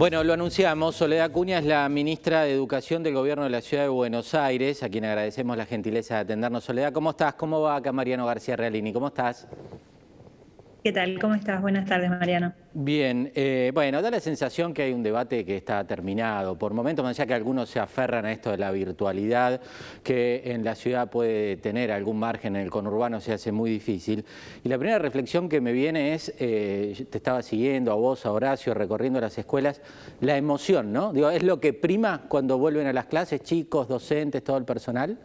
Bueno, lo anunciamos, Soledad Cuña es la ministra de Educación del Gobierno de la Ciudad de Buenos Aires, a quien agradecemos la gentileza de atendernos. Soledad, ¿cómo estás? ¿Cómo va acá Mariano García Realini? ¿Cómo estás? ¿Qué tal? ¿Cómo estás? Buenas tardes, Mariano. Bien, eh, bueno, da la sensación que hay un debate que está terminado. Por momentos, más allá que algunos se aferran a esto de la virtualidad, que en la ciudad puede tener algún margen, en el conurbano se hace muy difícil. Y la primera reflexión que me viene es, eh, te estaba siguiendo a vos, a Horacio, recorriendo las escuelas, la emoción, ¿no? Digo, ¿es lo que prima cuando vuelven a las clases, chicos, docentes, todo el personal?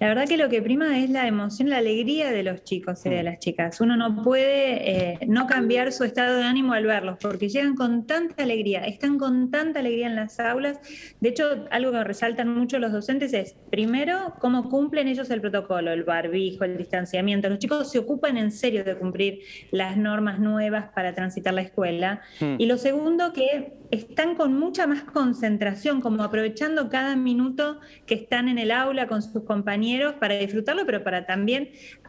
La verdad que lo que prima es la emoción, la alegría de los chicos y de mm. las chicas. Uno no puede eh, no cambiar su estado de ánimo al verlos, porque llegan con tanta alegría, están con tanta alegría en las aulas. De hecho, algo que resaltan mucho los docentes es, primero, cómo cumplen ellos el protocolo, el barbijo, el distanciamiento. Los chicos se ocupan en serio de cumplir las normas nuevas para transitar la escuela. Mm. Y lo segundo, que están con mucha más concentración, como aprovechando cada minuto que están en el aula con sus compañeros para disfrutarlo, pero para también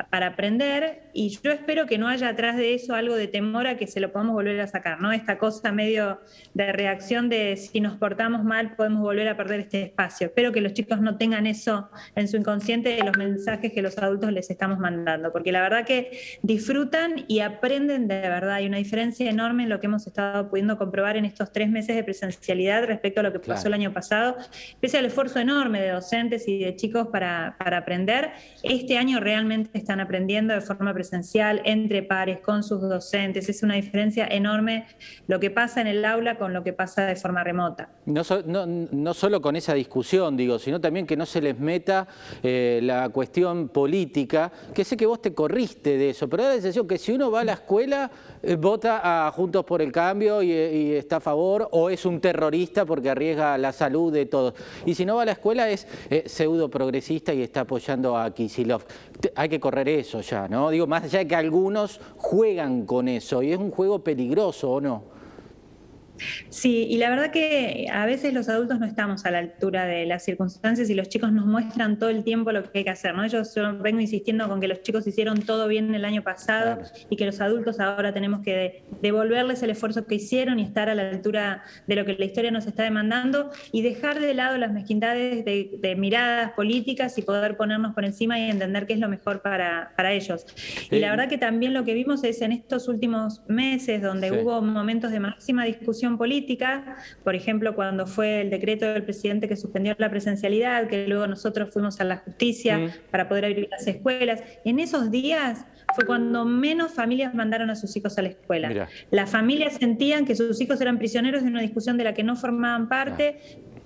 para aprender. Y yo espero que no haya atrás de eso algo de temor a que se lo podamos volver a sacar, ¿no? Esta cosa medio de reacción de si nos portamos mal podemos volver a perder este espacio. Espero que los chicos no tengan eso en su inconsciente de los mensajes que los adultos les estamos mandando, porque la verdad que disfrutan y aprenden de verdad. Hay una diferencia enorme en lo que hemos estado pudiendo comprobar en estos tres meses de presencialidad respecto a lo que pasó el año pasado, pese al esfuerzo enorme de docentes y de chicos para, para aprender, este año realmente están aprendiendo de forma presencial, entre pares, con sus docentes. Es una diferencia enorme lo que pasa en el aula con lo que pasa de forma remota. No, no, no solo con esa discusión, digo, sino también que no se les meta eh, la cuestión política, que sé que vos te corriste de eso, pero da la sensación que si uno va a la escuela, vota a Juntos por el Cambio y, y está a favor o es un terrorista porque arriesga la salud de todos. Y si no va a la escuela es eh, pseudo progresista y está apoyando a Kisilov. Hay que correr eso ya, ¿no? Digo, más allá de que algunos juegan con eso y es un juego peligroso, ¿o no? Sí, y la verdad que a veces los adultos no estamos a la altura de las circunstancias y los chicos nos muestran todo el tiempo lo que hay que hacer. ¿no? Yo, vengo insistiendo con que los chicos hicieron todo bien el año pasado y que los adultos ahora tenemos que devolverles el esfuerzo que hicieron y estar a la altura de lo que la historia nos está demandando y dejar de lado las mezquindades de, miradas políticas y poder ponernos por encima y entender qué es lo mejor para, ellos. Y la verdad que también lo que vimos es en estos últimos meses donde hubo momentos de máxima discusión política, por ejemplo, cuando fue el decreto del presidente que suspendió la presencialidad, que luego nosotros fuimos a la justicia para poder abrir las escuelas. En esos días fue cuando menos familias mandaron a sus hijos a la escuela. Las familias sentían que sus hijos eran prisioneros de una discusión de la que no formaban parte,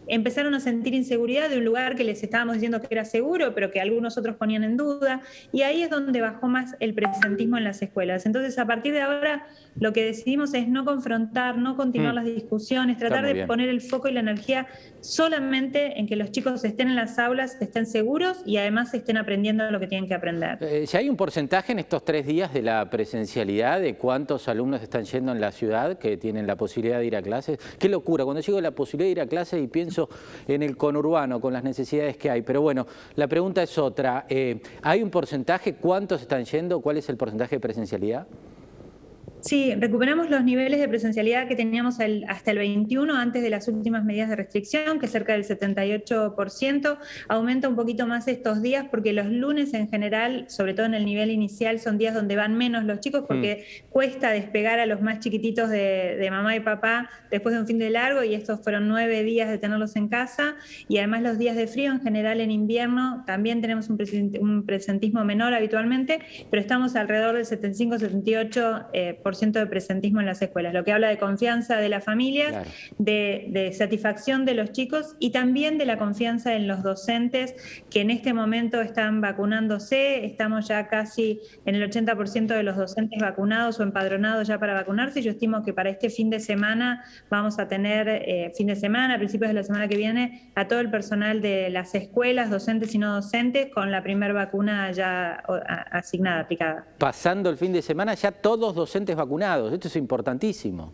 empezaron a sentir inseguridad de un lugar que les estábamos diciendo que era seguro, pero que algunos otros ponían en duda, y ahí es donde bajó más el presentismo en las escuelas. Entonces, a partir de ahora, lo que decidimos es no confrontar, no continuar mm. las discusiones, tratar de poner el foco y la energía solamente en que los chicos estén en las aulas, estén seguros y además estén aprendiendo lo que tienen que aprender. Eh, si hay un porcentaje en estos tres días de la presencialidad, de cuántos alumnos están yendo en la ciudad que tienen la posibilidad de ir a clases, qué locura, cuando llego la posibilidad de ir a clases y pienso en el conurbano con las necesidades que hay. Pero bueno, la pregunta es otra. Eh, ¿Hay un porcentaje? ¿Cuántos están yendo? ¿Cuál es el porcentaje de presencialidad? Sí, recuperamos los niveles de presencialidad que teníamos hasta el 21 antes de las últimas medidas de restricción, que es cerca del 78%. Aumenta un poquito más estos días porque los lunes en general, sobre todo en el nivel inicial, son días donde van menos los chicos porque mm. cuesta despegar a los más chiquititos de, mamá y papá después de un fin de largo y estos fueron nueve días de tenerlos en casa. Y además los días de frío en general en invierno también tenemos un, presentismo menor habitualmente, pero estamos alrededor del 75-78% de presentismo en las escuelas, lo que habla de confianza de las familias, de, satisfacción de los chicos y también de la confianza en los docentes que en este momento están vacunándose. Estamos ya casi en el 80% de los docentes vacunados o empadronados ya para vacunarse. Yo estimo que para este fin de semana vamos a tener, eh, fin de semana, a principios de la semana que viene, a todo el personal de las escuelas, docentes y no docentes, con la primera vacuna ya asignada, aplicada. Pasando el fin de semana, ya todos docentes vacunados. Esto es importantísimo.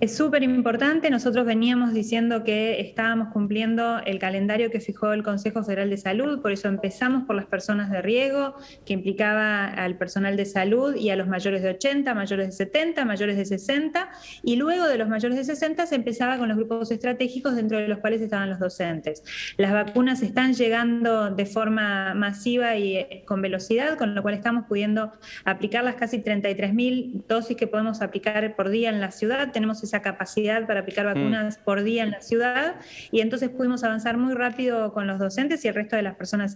Es súper importante. Nosotros veníamos diciendo que estábamos cumpliendo el calendario que fijó el Consejo Federal de Salud, por eso empezamos por las personas de riesgo, que implicaba al personal de salud y a los mayores de 80, mayores de 70, mayores de 60, y luego de los mayores de 60 se empezaba con los grupos estratégicos dentro de los cuales estaban los docentes. Las vacunas están llegando de forma masiva y eh, con velocidad, con lo cual estamos pudiendo aplicar las casi 33.000 dosis que podemos aplicar por día en la ciudad esa capacidad para aplicar mm. vacunas por día en la ciudad y entonces pudimos avanzar muy rápido con los docentes y el resto de las personas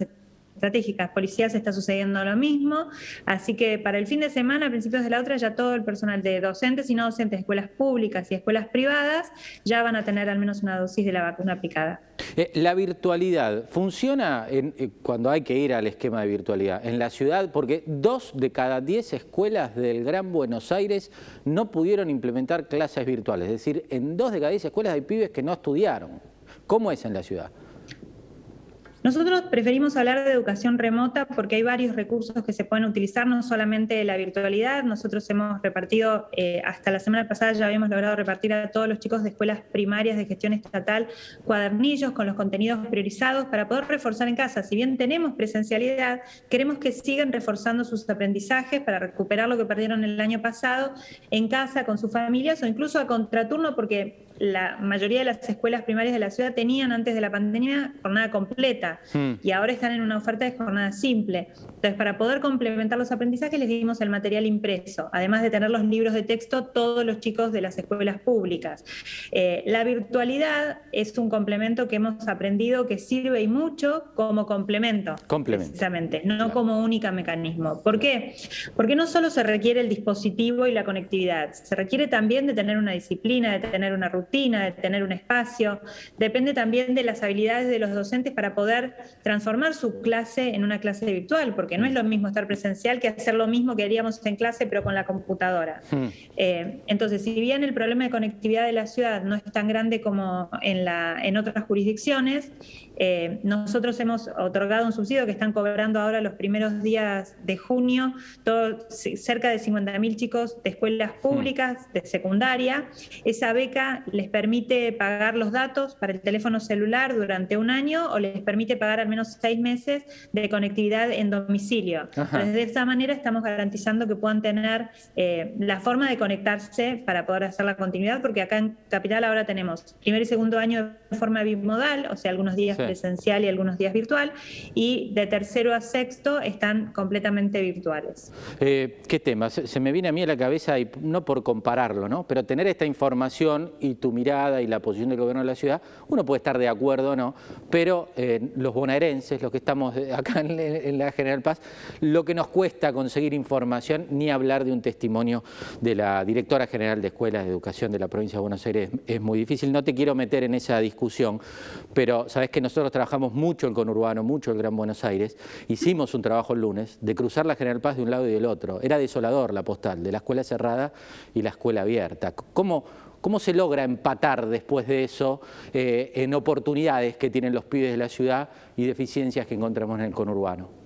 estratégicas. Policías está sucediendo lo mismo, así que para el fin de semana, a principios de la otra, ya todo el personal de docentes y no docentes de escuelas públicas y escuelas privadas ya van a tener al menos una dosis de la vacuna aplicada. Eh, la virtualidad, ¿funciona eh, cuando hay que ir al esquema de virtualidad en la ciudad? Porque dos de cada diez escuelas del Gran Buenos Aires no pudieron implementar clases virtuales, es decir, en dos de cada diez escuelas hay pibes que no estudiaron. ¿Cómo es en la ciudad? Nosotros preferimos hablar de educación remota porque hay varios recursos que se pueden utilizar, no solamente la virtualidad. Nosotros hemos repartido, eh, hasta la semana pasada ya habíamos logrado repartir a todos los chicos de escuelas primarias de gestión estatal cuadernillos con los contenidos priorizados para poder reforzar en casa. Si bien tenemos presencialidad, queremos que sigan reforzando sus aprendizajes para recuperar lo que perdieron el año pasado en casa con sus familias o incluso a contraturno porque la mayoría de las escuelas primarias de la ciudad tenían antes de la pandemia jornada completa hmm. y ahora están en una oferta de jornada simple. Entonces, para poder complementar los aprendizajes, les dimos el material impreso, además de tener los libros de texto todos los chicos de las escuelas públicas. Eh, la virtualidad es un complemento que hemos aprendido que sirve y mucho como complemento, complemento. precisamente, no como única mecanismo. ¿Por qué? Porque no solo se requiere el dispositivo y la conectividad, se requiere también de tener una disciplina, de tener una rutina de tener un espacio. Depende también de las habilidades de los docentes para poder transformar su clase en una clase virtual, porque no es lo mismo estar presencial que hacer lo mismo que haríamos en clase, pero con la computadora. Hmm. Eh, entonces, si bien el problema de conectividad de la ciudad no es tan grande como en, la, en otras jurisdicciones, eh, nosotros hemos otorgado un subsidio que están cobrando ahora los primeros días de junio, todo, cerca de 50.000 chicos de escuelas hmm. públicas, de secundaria. Esa beca les permite pagar los datos para el teléfono celular durante un año o les permite pagar al menos seis meses de conectividad en domicilio. Entonces, de esa manera estamos garantizando que puedan tener eh, la forma de conectarse para poder hacer la continuidad, porque acá en Capital ahora tenemos primer y segundo año de forma bimodal, o sea, algunos días presencial y algunos días virtual, y de tercero a sexto están completamente virtuales. Eh, ¿Qué tema? Se, me viene a mí a la cabeza, y no por compararlo, ¿no? pero tener esta información y tu mirada y la posición del gobierno de la ciudad, uno puede estar de acuerdo o no, pero eh, los bonaerenses, los que estamos acá en, la General Paz, lo que nos cuesta conseguir información, ni hablar de un testimonio de la directora general de Escuelas de Educación de la provincia de Buenos Aires es muy difícil. No te quiero meter en esa discusión, pero sabes que nosotros trabajamos mucho el conurbano, mucho el Gran Buenos Aires, hicimos un trabajo el lunes de cruzar la General Paz de un lado y del otro. Era desolador la postal, de la escuela cerrada y la escuela abierta. ¿Cómo, ¿Cómo se logra empatar después de eso eh, en oportunidades que tienen los pibes de la ciudad y deficiencias que encontramos en el conurbano?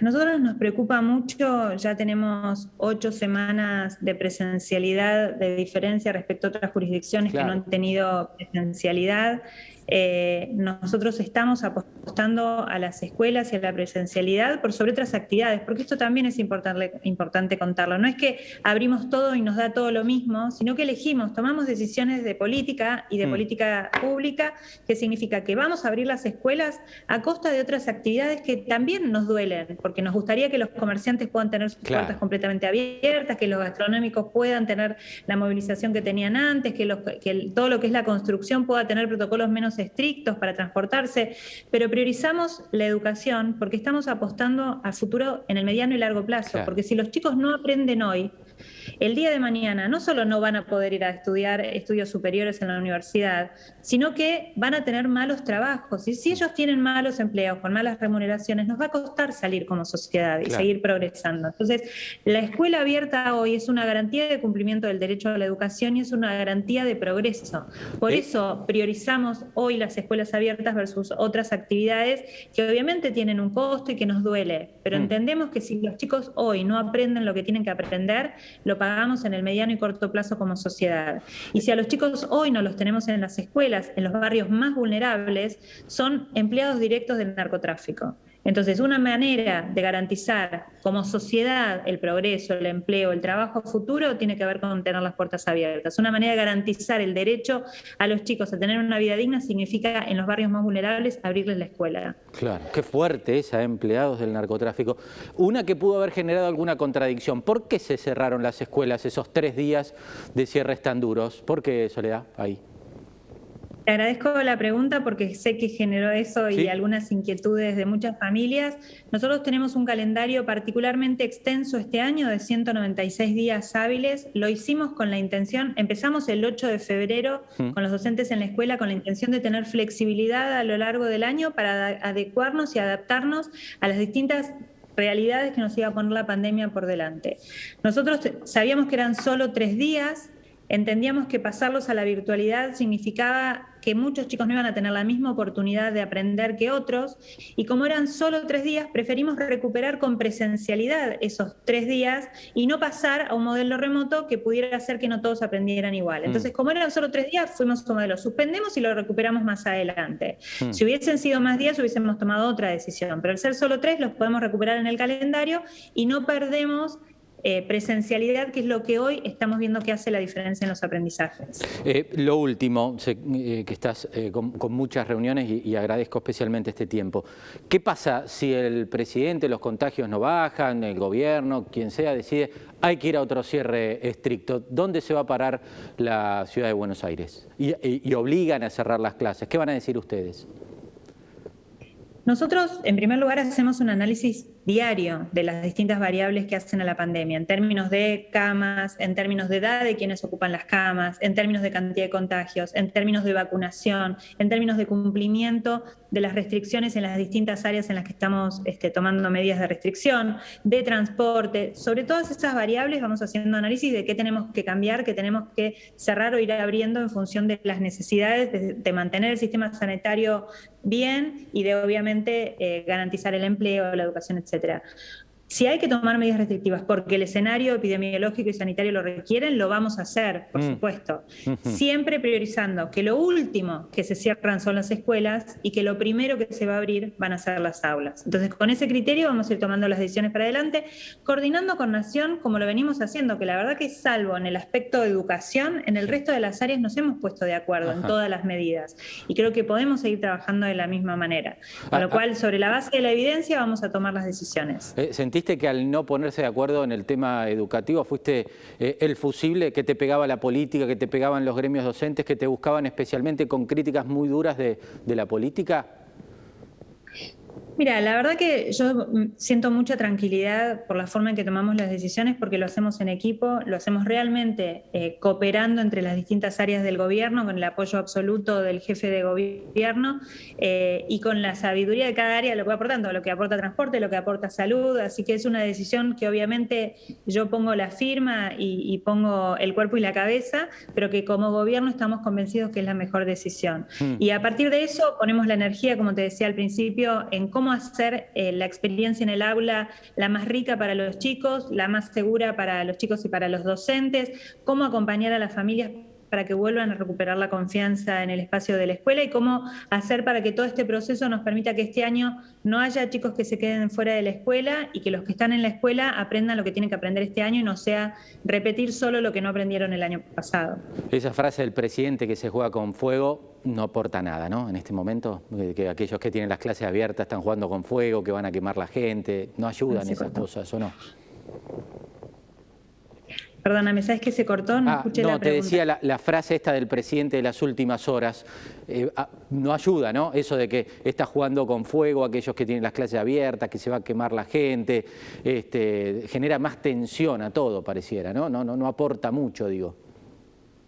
Nosotros nos preocupa mucho, ya tenemos ocho semanas de presencialidad de diferencia respecto a otras jurisdicciones que no han tenido presencialidad. Eh, nosotros estamos apostando a las escuelas y a la presencialidad por sobre otras actividades, porque esto también es importante, importante contarlo. No es que abrimos todo y nos da todo lo mismo, sino que elegimos, tomamos decisiones de política y de mm. política pública, que significa que vamos a abrir las escuelas a costa de otras actividades que también nos duelen, porque nos gustaría que los comerciantes puedan tener sus puertas completamente abiertas, que los gastronómicos puedan tener la movilización que tenían antes, que, que todo lo que es la construcción pueda tener protocolos menos estrictos para transportarse, pero priorizamos la educación porque estamos apostando al futuro en el mediano y largo plazo, porque si los chicos no aprenden hoy, el día de mañana no solo no van a poder ir a estudiar estudios superiores en la universidad, sino que van a tener malos trabajos. Y si ellos tienen malos empleos, con malas remuneraciones, nos va a costar salir como sociedad y seguir progresando. Entonces, la escuela abierta hoy es una garantía de cumplimiento del derecho a la educación y es una garantía de progreso. Por eh. eso priorizamos hoy las escuelas abiertas versus otras actividades que obviamente tienen un costo y que nos duele, pero mm. entendemos que si los chicos hoy no aprenden lo que tienen que aprender, lo pagamos hagamos en el mediano y corto plazo como sociedad. Y si a los chicos hoy no los tenemos en las escuelas, en los barrios más vulnerables, son empleados directos del narcotráfico. Entonces, una manera de garantizar como sociedad el progreso, el empleo, el trabajo futuro tiene que ver con tener las puertas abiertas. Una manera de garantizar el derecho a los chicos a tener una vida digna significa en los barrios más vulnerables abrirles la escuela. Claro, qué fuerte esa, empleados del narcotráfico. Una que pudo haber generado alguna contradicción. ¿Por qué se cerraron las escuelas esos tres días de cierres tan duros? ¿Por qué, Soledad, ahí? Te agradezco la pregunta porque sé que generó eso y algunas inquietudes de muchas familias. Nosotros tenemos un calendario particularmente extenso este año de 196 días hábiles. Lo hicimos con la intención, empezamos el 8 de febrero mm. con los docentes en la escuela con la intención de tener flexibilidad a lo largo del año para adecuarnos y adaptarnos a las distintas realidades que nos iba a poner la pandemia por delante. Nosotros sabíamos que eran solo tres días, entendíamos que pasarlos a la virtualidad significaba que muchos chicos no iban a tener la misma oportunidad de aprender que otros, y como eran solo tres días, preferimos recuperar con presencialidad esos tres días y no pasar a un modelo remoto que pudiera hacer que no todos aprendieran igual. Mm. Entonces, como eran solo tres días, fuimos a un modelo, suspendemos y lo recuperamos más adelante. Mm. Si hubiesen sido más días, hubiésemos tomado otra decisión, pero al ser solo tres, los podemos recuperar en el calendario y no perdemos eh, presencialidad, que es lo que hoy estamos viendo que hace la diferencia en los aprendizajes. Eh, lo último, sé eh, que estás con, muchas reuniones y, agradezco especialmente este tiempo. ¿Qué pasa si el presidente, los contagios no bajan, el gobierno, quien sea, decide hay que ir a otro cierre estricto? ¿Dónde se va a parar la ciudad de Buenos Aires? y obligan a cerrar las clases. ¿Qué van a decir ustedes? Nosotros, en primer lugar, hacemos un análisis diario de las distintas variables que hacen a la pandemia, en términos de camas, en términos de edad de quienes ocupan las camas, en términos de cantidad de contagios, en términos de vacunación, en términos de cumplimiento de las restricciones en las distintas áreas en las que estamos este, tomando medidas de restricción, de transporte. Sobre todas esas variables vamos haciendo análisis de qué tenemos que cambiar, qué tenemos que cerrar o ir abriendo en función de las necesidades de, mantener el sistema sanitario bien y de obviamente eh, garantizar el empleo, la educación, etcétera. Si hay que tomar medidas restrictivas porque el escenario epidemiológico y sanitario lo requieren, lo vamos a hacer, por mm. supuesto. Siempre priorizando que lo último que se cierran son las escuelas y que lo primero que se va a abrir van a ser las aulas. Entonces, con ese criterio vamos a ir tomando las decisiones para adelante, coordinando con Nación como lo venimos haciendo, que la verdad que salvo en el aspecto de educación, en el resto de las áreas nos hemos puesto de acuerdo en todas las medidas. Y creo que podemos seguir trabajando de la misma manera. Con lo ah, ah. cual, sobre la base de la evidencia, vamos a tomar las decisiones. Eh, que al no ponerse de acuerdo en el tema educativo fuiste eh, el fusible que te pegaba la política, que te pegaban los gremios docentes, que te buscaban especialmente con críticas muy duras de, de la política? Mira, la verdad que yo mm, siento mucha tranquilidad por la forma en que tomamos las decisiones porque lo hacemos en equipo, lo hacemos realmente eh, cooperando entre las distintas áreas del gobierno, con el apoyo absoluto del jefe de gobierno eh, y con la sabiduría de cada área, lo que va aportando, lo que aporta transporte, lo que aporta salud, así que es una decisión que obviamente yo pongo la firma y, pongo el cuerpo y la cabeza, pero que como gobierno estamos convencidos que es la mejor decisión. Mm. Y a partir de eso ponemos la energía, como te decía al principio, en cómo cómo hacer eh, la experiencia en el aula la más rica para los chicos, la más segura para los chicos y para los docentes, cómo acompañar a las familias para que vuelvan a recuperar la confianza en el espacio de la escuela y cómo hacer para que todo este proceso nos permita que este año no haya chicos que se queden fuera de la escuela y que los que están en la escuela aprendan lo que tienen que aprender este año y no sea repetir solo lo que no aprendieron el año pasado. Esa frase del presidente que se juega con fuego no aporta nada, ¿no? En este momento, que aquellos que tienen las clases abiertas están jugando con fuego, que van a quemar la gente, no ayudan esas cosas, ¿o no? Perdóname, ¿sabes que se cortó? No, ah, escuché no te decía la, frase esta del presidente de las últimas horas. Eh, ah, no ayuda, ¿no? Eso de que está jugando con fuego aquellos que tienen las clases abiertas, que se va a quemar la gente, este, genera más tensión a todo, pareciera, ¿no? No, no, no aporta mucho, digo.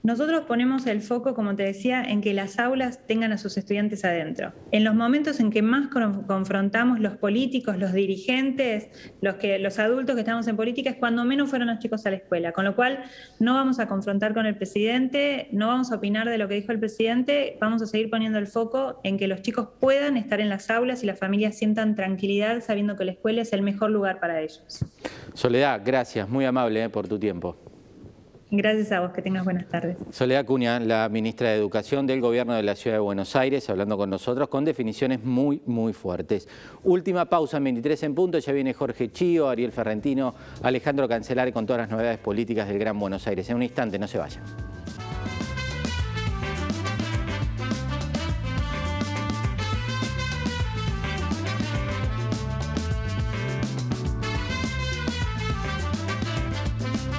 Nosotros ponemos el foco, como te decía, en que las aulas tengan a sus estudiantes adentro. En los momentos en que más confrontamos los políticos, los dirigentes, los, que, los adultos que estamos en política, es cuando menos fueron los chicos a la escuela. Con lo cual, no vamos a confrontar con el presidente, no vamos a opinar de lo que dijo el presidente, vamos a seguir poniendo el foco en que los chicos puedan estar en las aulas y las familias sientan tranquilidad sabiendo que la escuela es el mejor lugar para ellos. Soledad, gracias, muy amable eh, por tu tiempo. Gracias a vos, que tengas buenas tardes. Soledad Cuña, la ministra de Educación del Gobierno de la Ciudad de Buenos Aires, hablando con nosotros con definiciones muy, muy fuertes. Última pausa en 23 en punto, ya viene Jorge Chío, Ariel Ferrentino, Alejandro Cancelare con todas las novedades políticas del Gran Buenos Aires. En un instante, no se vayan.